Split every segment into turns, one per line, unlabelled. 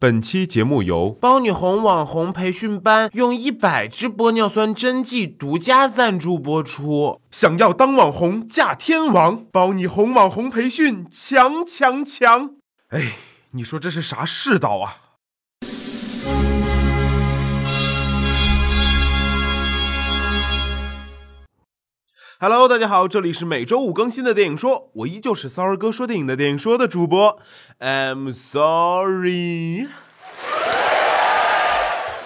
本期节目由
包你红网红培训班用一百支玻尿酸针剂独家赞助播出。
想要当网红嫁天王，包你红网红培训强强强！哎，你说这是啥世道啊？Hello，大家好，这里是每周五更新的电影说，我依旧是骚儿哥说电影的电影说的主播，I'm sorry。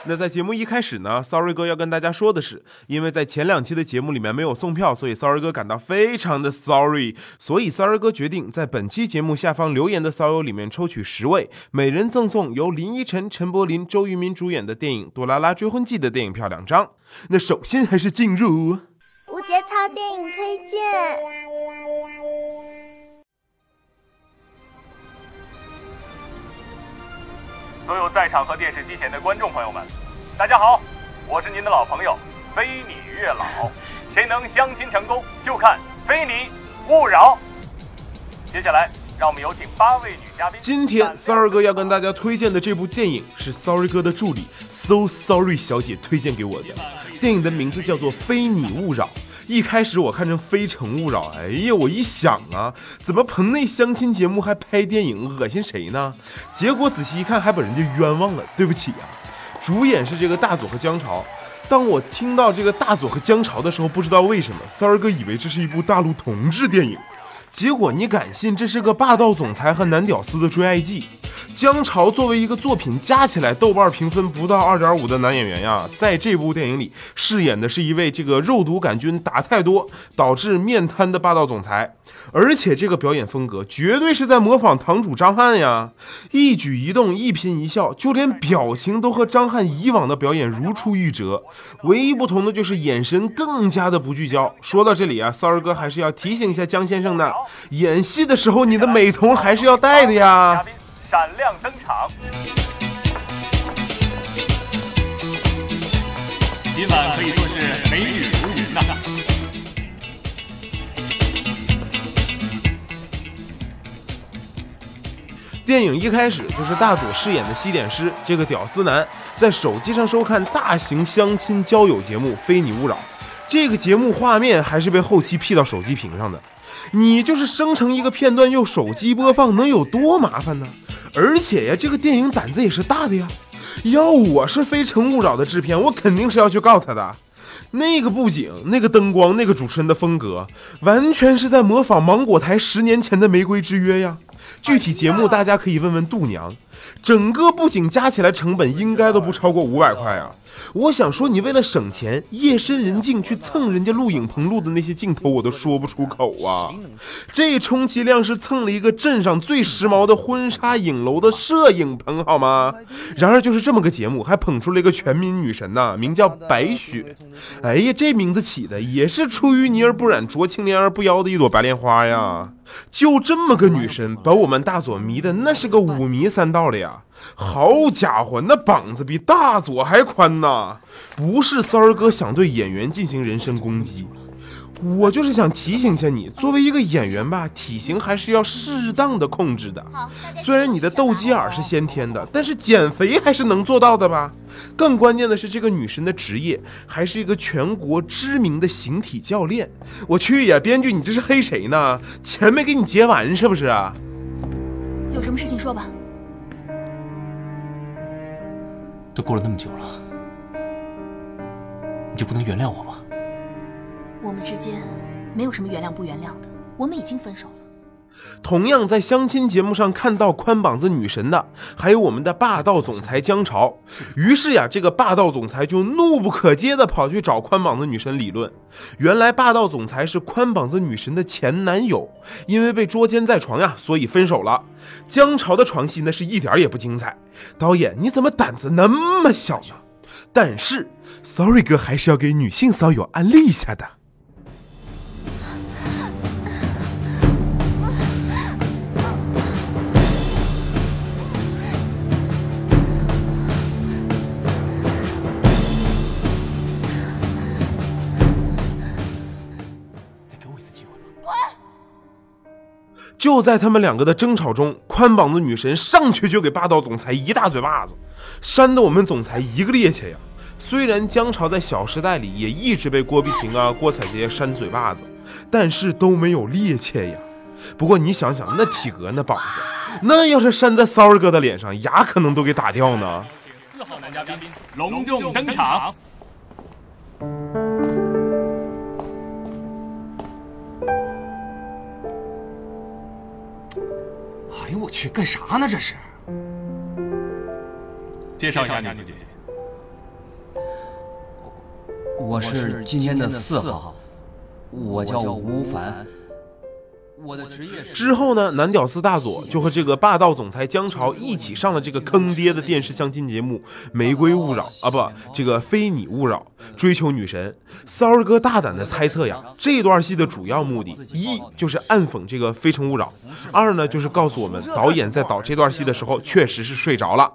那在节目一开始呢，Sorry 哥要跟大家说的是，因为在前两期的节目里面没有送票，所以 Sorry 哥感到非常的 sorry，所以 Sorry 哥决定在本期节目下方留言的骚友里面抽取十位，每人赠送由林依晨、陈柏霖、周渝民主演的电影《朵拉拉追婚记》的电影票两张。那首先还是进入。
电影推荐。
所有在场和电视机前的观众朋友们，大家好，我是您的老朋友非你月老。谁能相亲成功，就看非你勿扰。接下来，让我们有请八位女嘉宾。
今天 Sorry 哥要跟大家推荐的这部电影是 Sorry 哥的助理 So Sorry 小姐推荐给我的。电影的名字叫做《非你勿扰》。一开始我看成《非诚勿扰》，哎呀，我一想啊，怎么棚内相亲节目还拍电影，恶心谁呢？结果仔细一看，还把人家冤枉了，对不起呀。主演是这个大佐和姜潮。当我听到这个大佐和姜潮的时候，不知道为什么，三儿哥以为这是一部大陆同志电影。结果你敢信，这是个霸道总裁和男屌丝的追爱记。姜潮作为一个作品加起来豆瓣评分不到二点五的男演员呀，在这部电影里饰演的是一位这个肉毒杆菌打太多导致面瘫的霸道总裁，而且这个表演风格绝对是在模仿堂主张翰呀，一举一动一颦一笑，就连表情都和张翰以往的表演如出一辙，唯一不同的就是眼神更加的不聚焦。说到这里啊，骚儿哥还是要提醒一下姜先生的，演戏的时候你的美瞳还是要戴的呀。
闪亮登场！今晚可以说是美女如云呐。
电影一开始就是大佐饰演的西点师这个屌丝男在手机上收看大型相亲交友节目《非你勿扰》，这个节目画面还是被后期 P 到手机屏上的。你就是生成一个片段用手机播放，能有多麻烦呢？而且呀，这个电影胆子也是大的呀。要我是《非诚勿扰》的制片，我肯定是要去告他的。那个布景、那个灯光、那个主持人的风格，完全是在模仿芒果台十年前的《玫瑰之约》呀。具体节目大家可以问问度娘。整个布景加起来成本应该都不超过五百块啊。我想说，你为了省钱，夜深人静去蹭人家录影棚录的那些镜头，我都说不出口啊。这充其量是蹭了一个镇上最时髦的婚纱影楼的摄影棚，好吗？然而就是这么个节目，还捧出了一个全民女神呐，名叫白雪。哎呀，这名字起的也是出淤泥而不染、濯清涟而不妖的一朵白莲花呀。就这么个女神，把我们大佐迷的那是个五迷三道的呀。好家伙，那膀子比大佐还宽呐！不是三儿哥想对演员进行人身攻击，我就是想提醒一下你，作为一个演员吧，体型还是要适当的控制的。虽然你的斗鸡眼是先天的，但是减肥还是能做到的吧？更关键的是，这个女神的职业还是一个全国知名的形体教练。我去呀，编剧，你这是黑谁呢？钱没给你结完是不是啊？
有什么事情说吧。
都过了那么久了，你就不能原谅我吗？
我们之间没有什么原谅不原谅的，我们已经分手了。
同样在相亲节目上看到宽膀子女神的，还有我们的霸道总裁姜潮。于是呀，这个霸道总裁就怒不可遏的跑去找宽膀子女神理论。原来霸道总裁是宽膀子女神的前男友，因为被捉奸在床呀，所以分手了。姜潮的床戏那是一点也不精彩。导演你怎么胆子那么小呢？但是，Sorry 哥还是要给女性骚友安利一下的。就在他们两个的争吵中，宽膀子女神上去就给霸道总裁一大嘴巴子，扇得我们总裁一个趔趄呀。虽然姜潮在《小时代》里也一直被郭碧婷啊、郭采洁扇嘴巴子，但是都没有趔趄呀。不过你想想，那体格那膀子，那要是扇在骚儿哥的脸上，牙可能都给打掉呢。
请四号男嘉宾隆重登场。
呦我去，干啥呢这是？
介绍一下你自己。
我是今天的四号，我叫吴凡。我的职业是
之后呢，男屌丝大佐就和这个霸道总裁江潮一起上了这个坑爹的电视相亲节目《玫瑰勿扰》啊，不，这个非你勿扰，追求女神。骚儿哥大胆的猜测呀，这段戏的主要目的，一就是暗讽这个《非诚勿扰》，二呢就是告诉我们导演在导这段戏的时候确实是睡着了。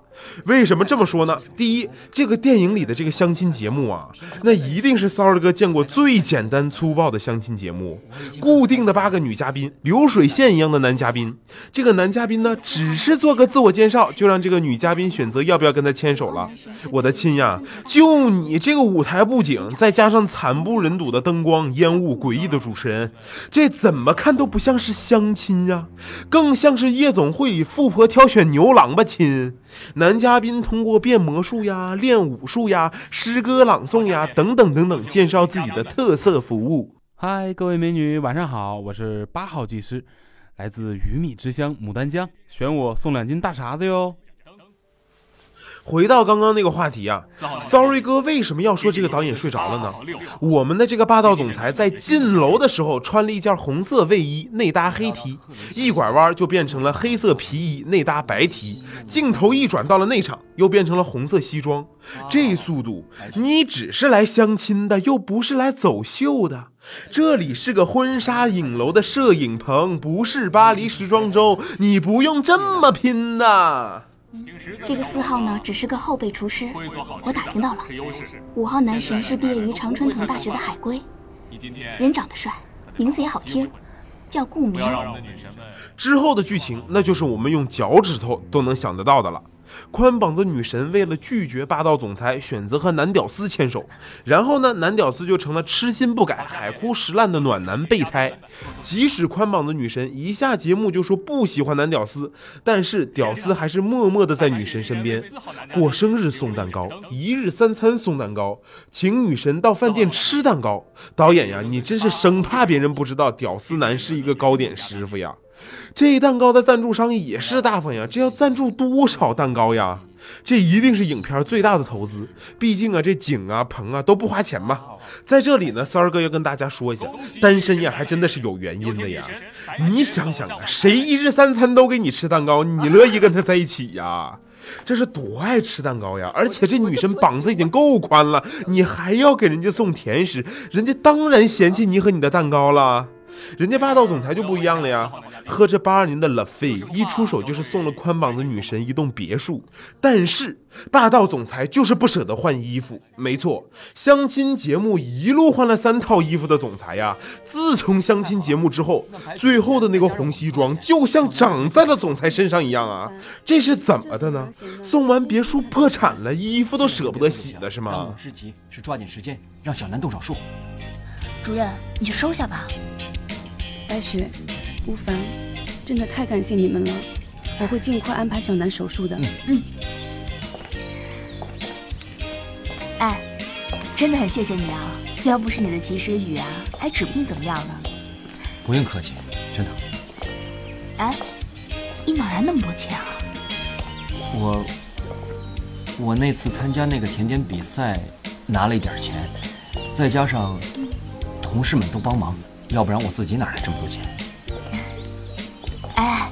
为什么这么说呢？第一，这个电影里的这个相亲节目啊，那一定是骚儿哥见过最简单粗暴的相亲节目，固定的八个女嘉宾，流水线一样的男嘉宾。这个男嘉宾呢，只是做个自我介绍，就让这个女嘉宾选择要不要跟他牵手了。我的亲呀，就你这个舞台布景，再加上惨不忍睹的灯光、烟雾、诡异的主持人，这怎么看都不像是相亲呀，更像是夜总会里富婆挑选牛郎吧，亲。男嘉宾通过变魔术呀、练武术呀、诗歌朗诵呀等等等等，介绍自己的特色服务。
嗨，各位美女，晚上好，我是八号技师，来自鱼米之乡牡丹江，选我送两斤大碴子哟。
回到刚刚那个话题啊，Sorry 哥为什么要说这个导演睡着了呢？我们的这个霸道总裁在进楼的时候穿了一件红色卫衣，内搭黑 T，一拐弯就变成了黑色皮衣，内搭白 T，镜头一转到了内场，又变成了红色西装。这速度，你只是来相亲的，又不是来走秀的。这里是个婚纱影楼的摄影棚，不是巴黎时装周，你不用这么拼的。
这个四号呢，只是个后备厨师。我打听到了，五号男神是毕业于常春藤大学的海归，人长得帅，名字也好听，叫顾明。
之后的剧情，那就是我们用脚趾头都能想得到的了。宽膀子女神为了拒绝霸道总裁，选择和男屌丝牵手，然后呢，男屌丝就成了痴心不改、海枯石烂的暖男备胎。即使宽膀子女神一下节目就说不喜欢男屌丝，但是屌丝还是默默的在女神身边，过生日送蛋糕，一日三餐送蛋糕，请女神到饭店吃蛋糕。导演呀，你真是生怕别人不知道屌丝男是一个糕点师傅呀。这蛋糕的赞助商也是大方呀，这要赞助多少蛋糕呀？这一定是影片最大的投资，毕竟啊，这景啊、棚啊都不花钱嘛。在这里呢，三儿哥要跟大家说一下，单身呀还真的是有原因的呀。你想想啊，谁一日三餐都给你吃蛋糕，你乐意跟他在一起呀？这是多爱吃蛋糕呀！而且这女生膀子已经够宽了，你还要给人家送甜食，人家当然嫌弃你和你的蛋糕了。人家霸道总裁就不一样了呀，喝着八二年的拉菲，一出手就是送了宽膀子女神一栋别墅。但是霸道总裁就是不舍得换衣服。没错，相亲节目一路换了三套衣服的总裁呀，自从相亲节目之后，最后的那个红西装就像长在了总裁身上一样啊！这是怎么的呢？送完别墅破产了，衣服都舍不得洗了是
当务
吗？
之急是抓紧时间让小南动手术。
主任，你就收下吧。
白雪、吴凡，真的太感谢你们了，我会尽快安排小南手术的。
嗯嗯哎，真的很谢谢你啊！要不是你的及时雨啊，还指不定怎么样呢。
不用客气，真的。
哎，你哪来那么多钱啊？
我我那次参加那个甜点比赛，拿了一点钱，再加上同事们都帮忙，要不然我自己哪来这么多钱？
哎，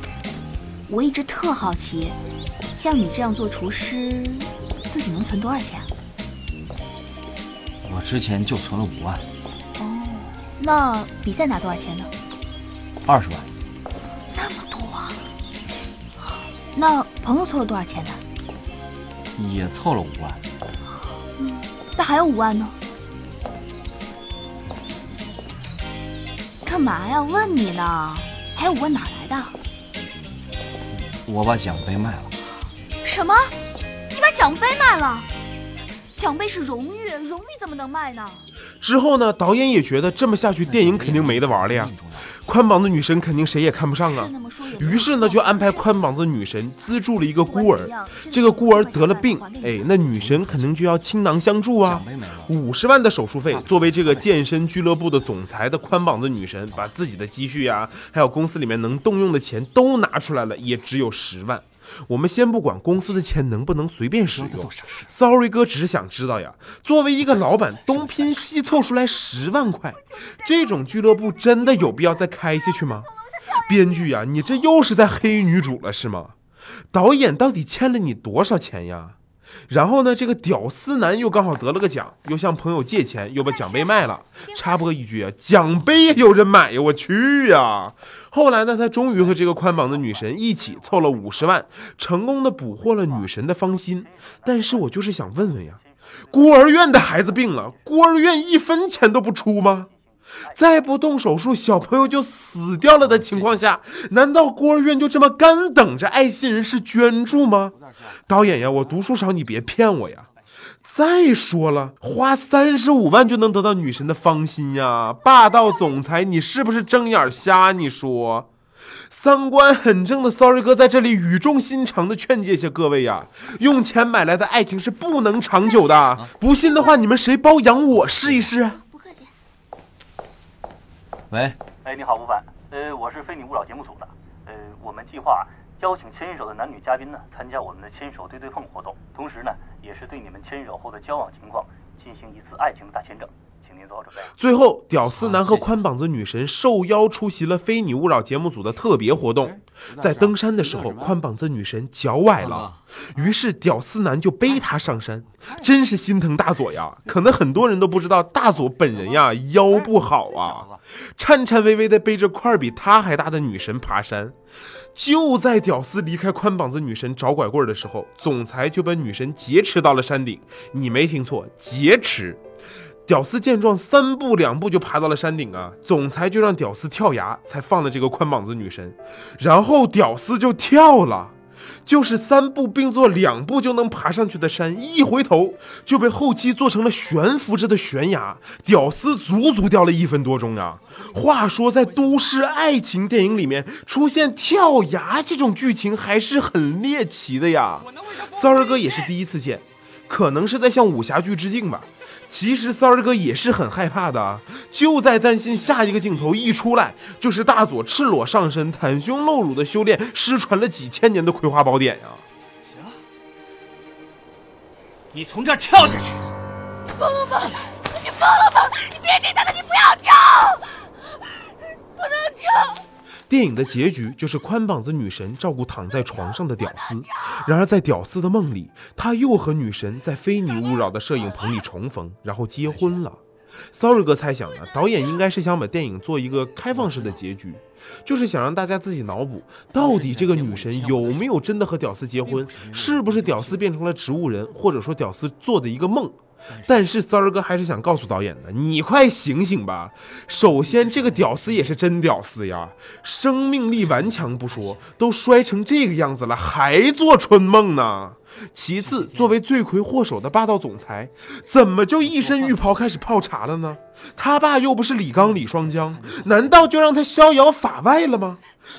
我一直特好奇，像你这样做厨师，自己能存多少钱啊？
我之前就存了五万，
哦，那比赛拿多少钱呢？
二十万，
那么多啊！那朋友凑了多少钱呢？
也凑了五万。
嗯那还有五万呢？干嘛呀？问你呢，还有我哪来来的？
我把奖杯卖了。
什么？你把奖杯卖了？奖杯是荣誉，荣誉怎么能卖呢？
之后呢，导演也觉得这么下去电影肯定没得玩了呀，宽膀子女神肯定谁也看不上啊。于是呢，就安排宽膀子女神资助了一个孤儿，这个孤儿得了病，哎，那女神肯定就要倾囊相助啊。五十万的手术费，作为这个健身俱乐部的总裁的宽膀子女神，把自己的积蓄呀，还有公司里面能动用的钱都拿出来了，也只有十万。我们先不管公司的钱能不能随便使用，Sorry 哥只是想知道呀，作为一个老板，东拼西凑出来十万块，这种俱乐部真的有必要再开下去吗？编剧呀，你这又是在黑女主了是吗？导演到底欠了你多少钱呀？然后呢，这个屌丝男又刚好得了个奖，又向朋友借钱，又把奖杯卖了。插播一句啊，奖杯也有人买呀，我去呀！后来呢，他终于和这个宽膀的女神一起凑了五十万，成功的捕获了女神的芳心。但是我就是想问问呀，孤儿院的孩子病了，孤儿院一分钱都不出吗？再不动手术，小朋友就死掉了的情况下，难道孤儿院就这么干等着爱心人士捐助吗？导演呀，我读书少，你别骗我呀！再说了，花三十五万就能得到女神的芳心呀！霸道总裁，你是不是睁眼瞎？你说，三观很正的 Sorry 哥在这里语重心长的劝诫下各位呀：用钱买来的爱情是不能长久的。不信的话，你们谁包养我试一试？
喂，
哎，你好，吴凡，呃，我是非你勿扰节目组的，呃，我们计划。邀请牵手的男女嘉宾呢，参加我们的牵手对对碰活动，同时呢，也是对你们牵手后的交往情况进行一次爱情的大签证，请您做好准备。
最后，屌丝男和宽膀子女神受邀出席了《非你勿扰》节目组的特别活动。在登山的时候，宽膀子女神脚崴了，于是屌丝男就背她上山，真是心疼大佐呀！可能很多人都不知道，大佐本人呀腰不好啊，颤颤巍巍的背着块比他还大的女神爬山。就在屌丝离开宽膀子女神找拐棍的时候，总裁就把女神劫持到了山顶。你没听错，劫持。屌丝见状，三步两步就爬到了山顶啊！总裁就让屌丝跳崖，才放了这个宽膀子女神。然后屌丝就跳了。就是三步并作两步就能爬上去的山，一回头就被后期做成了悬浮着的悬崖。屌丝足足掉了一分多钟啊！话说，在都市爱情电影里面出现跳崖这种剧情还是很猎奇的呀。骚儿哥也是第一次见，可能是在向武侠剧致敬吧。其实三儿哥也是很害怕的，就在担心下一个镜头一出来就是大佐赤裸上身、袒胸露乳的修炼失传了几千年的葵花宝典呀！
行，你从这儿跳下去！
疯了吗？你疯了吗？你别听他的，你不要跳，不能跳。
电影的结局就是宽膀子女神照顾躺在床上的屌丝，然而在屌丝的梦里，他又和女神在非你勿扰的摄影棚里重逢，然后结婚了。Sorry 哥猜想呢，导演应该是想把电影做一个开放式的结局，就是想让大家自己脑补，到底这个女神有没有真的和屌丝结婚，是不是屌丝变成了植物人，或者说屌丝做的一个梦。但是三儿哥还是想告诉导演的，你快醒醒吧！首先，这个屌丝也是真屌丝呀，生命力顽强不说，都摔成这个样子了，还做春梦呢。其次，作为罪魁祸首的霸道总裁，怎么就一身浴袍开始泡茶了呢？他爸又不是李刚、李双江，难道就让他逍遥法外了吗？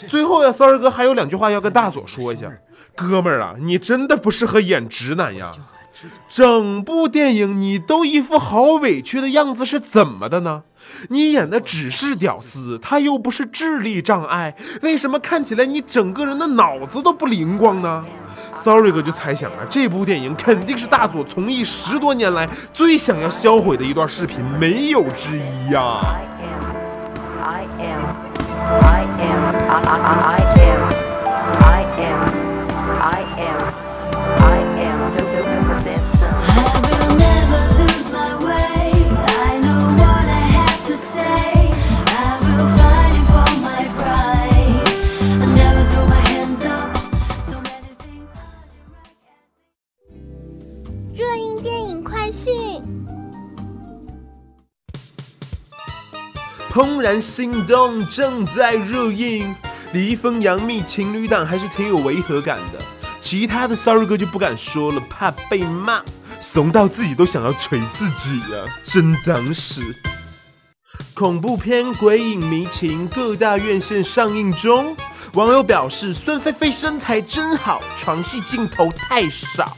最后呀，三儿哥还有两句话要跟大佐说一下，哥们儿啊，你真的不适合演直男呀。整部电影你都一副好委屈的样子，是怎么的呢？你演的只是屌丝，他又不是智力障碍，为什么看起来你整个人的脑子都不灵光呢？Sorry 哥就猜想啊，这部电影肯定是大佐从艺十多年来最想要销毁的一段视频，没有之一呀、啊。I am, I am, I am, I am, I am. 然心动正在热映。李易峰、杨幂情侣档还是挺有违和感的。其他的 Sorry 哥就不敢说了，怕被骂，怂到自己都想要捶自己呀、真当是。恐怖片《鬼影迷情》各大院线上映中，网友表示孙菲菲身材真好，床戏镜头太少。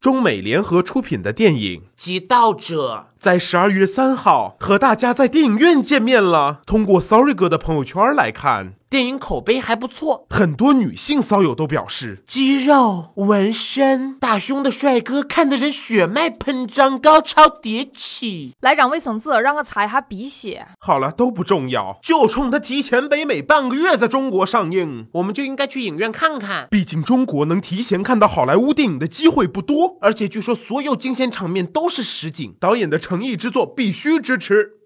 中美联合出品的电影。
极道者？
在十二月三号和大家在电影院见面了。通过 Sorry 哥的朋友圈来看，
电影口碑还不错，
很多女性骚友都表示，
肌肉、纹身、大胸的帅哥看得人血脉喷张，高潮迭起。
来张卫生纸，让我擦一下鼻血。
好了，都不重要，就冲他提前北美半个月在中国上映，
我们就应该去影院看看。
毕竟中国能提前看到好莱坞电影的机会不多，
而且据说所有惊险场面都是实景，
导演的诚意之作必须支持。